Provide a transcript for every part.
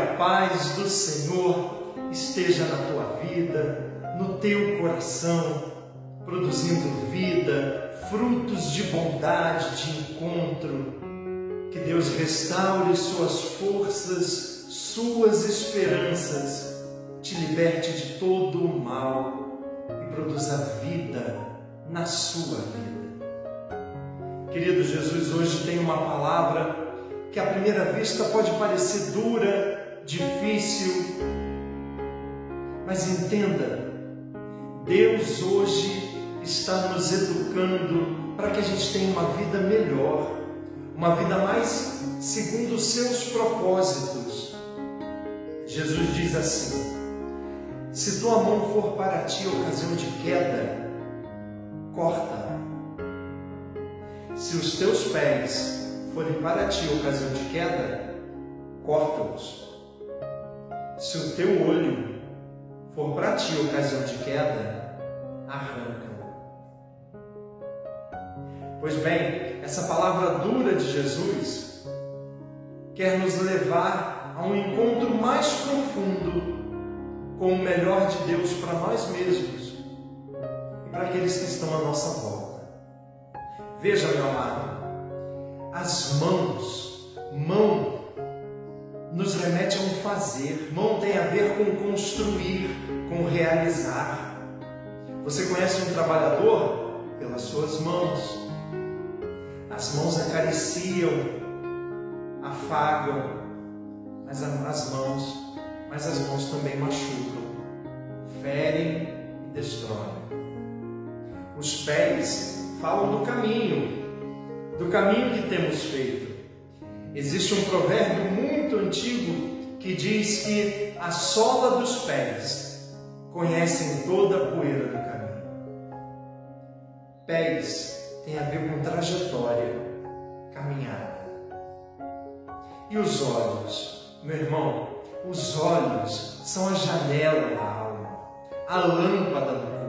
a paz do Senhor esteja na tua vida, no teu coração, produzindo vida, frutos de bondade, de encontro. Que Deus restaure suas forças, suas esperanças, te liberte de todo o mal e produza vida na sua vida. Querido Jesus, hoje tem uma palavra que à primeira vista pode parecer dura, difícil, mas entenda, Deus hoje está nos educando para que a gente tenha uma vida melhor, uma vida mais segundo os seus propósitos. Jesus diz assim: se tua mão for para ti ocasião de queda, corta. Se os teus pés forem para ti ocasião de queda, corta-os. Se o teu olho for para ti ocasião de queda, arranca-o. Pois bem, essa palavra dura de Jesus quer nos levar a um encontro mais profundo com o melhor de Deus para nós mesmos e para aqueles que estão à nossa volta. Veja, meu amado, as mãos, fazer. Mão tem a ver com construir, com realizar. Você conhece um trabalhador? Pelas suas mãos. As mãos acariciam, afagam, mas as mãos, mas as mãos também machucam, ferem e destroem. Os pés falam do caminho, do caminho que temos feito. Existe um provérbio muito antigo que diz que a sola dos pés conhecem toda a poeira do caminho. Pés tem a ver com trajetória, caminhada. E os olhos, meu irmão, os olhos são a janela da alma, a lâmpada do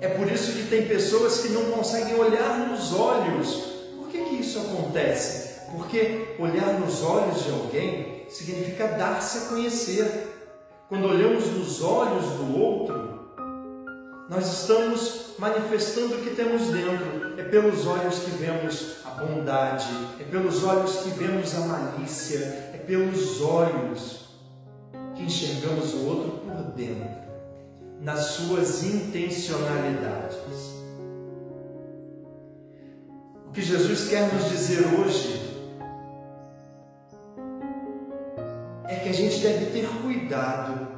é por isso que tem pessoas que não conseguem olhar nos olhos. Por que, que isso acontece? Porque olhar nos olhos de alguém significa dar-se a conhecer. Quando olhamos nos olhos do outro, nós estamos manifestando o que temos dentro. É pelos olhos que vemos a bondade, é pelos olhos que vemos a malícia, é pelos olhos que enxergamos o outro por dentro nas suas intencionalidades. O que Jesus quer nos dizer hoje é que a gente deve ter cuidado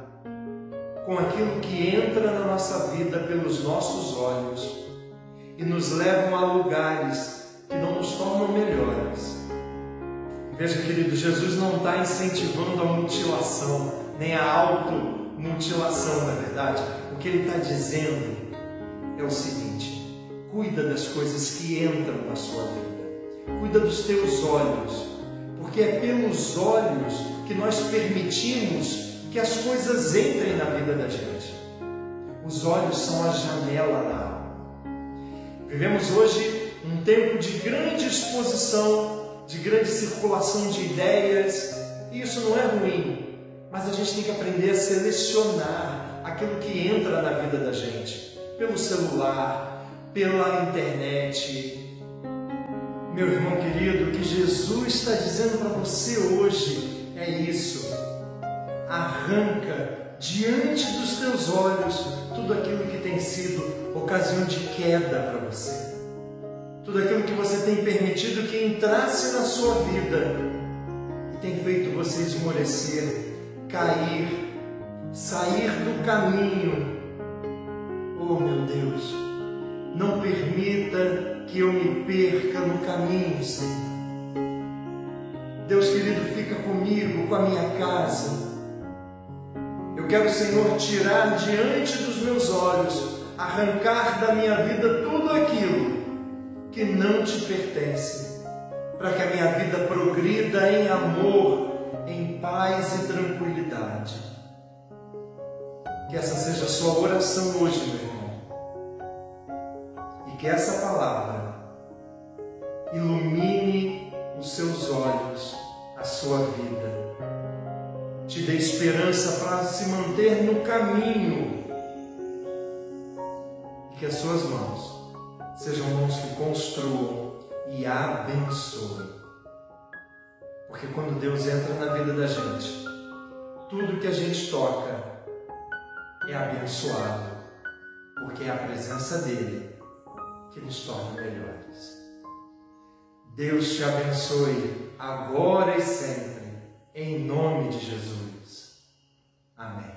com aquilo que entra na nossa vida pelos nossos olhos e nos levam a lugares que não nos tornam melhores. Veja, querido, Jesus não está incentivando a mutilação, nem a auto mutilação, na verdade. O que ele está dizendo é o seguinte: cuida das coisas que entram na sua vida, cuida dos teus olhos, porque é pelos olhos que nós permitimos que as coisas entrem na vida da gente. Os olhos são a janela da alma. Vivemos hoje um tempo de grande exposição, de grande circulação de ideias, e isso não é ruim, mas a gente tem que aprender a selecionar aquilo que entra na vida da gente, pelo celular, pela internet. Meu irmão querido, o que Jesus está dizendo para você hoje é isso. Arranca diante dos teus olhos tudo aquilo que tem sido ocasião de queda para você. Tudo aquilo que você tem permitido que entrasse na sua vida e tem feito você esmorecer, cair, sair do caminho. Oh meu Deus, não permita que eu me perca no caminho, Senhor. Querido, fica comigo, com a minha casa. Eu quero, Senhor, tirar diante dos meus olhos, arrancar da minha vida tudo aquilo que não te pertence, para que a minha vida progrida em amor, em paz e tranquilidade. Que essa seja a sua oração hoje, meu irmão. E que essa palavra ilumine os seus olhos, sua vida. Te dê esperança para se manter no caminho. E que as suas mãos sejam mãos que construam e abençoem. Porque quando Deus entra na vida da gente, tudo que a gente toca é abençoado, porque é a presença dele que nos torna melhores. Deus te abençoe agora e sempre, em nome de Jesus. Amém.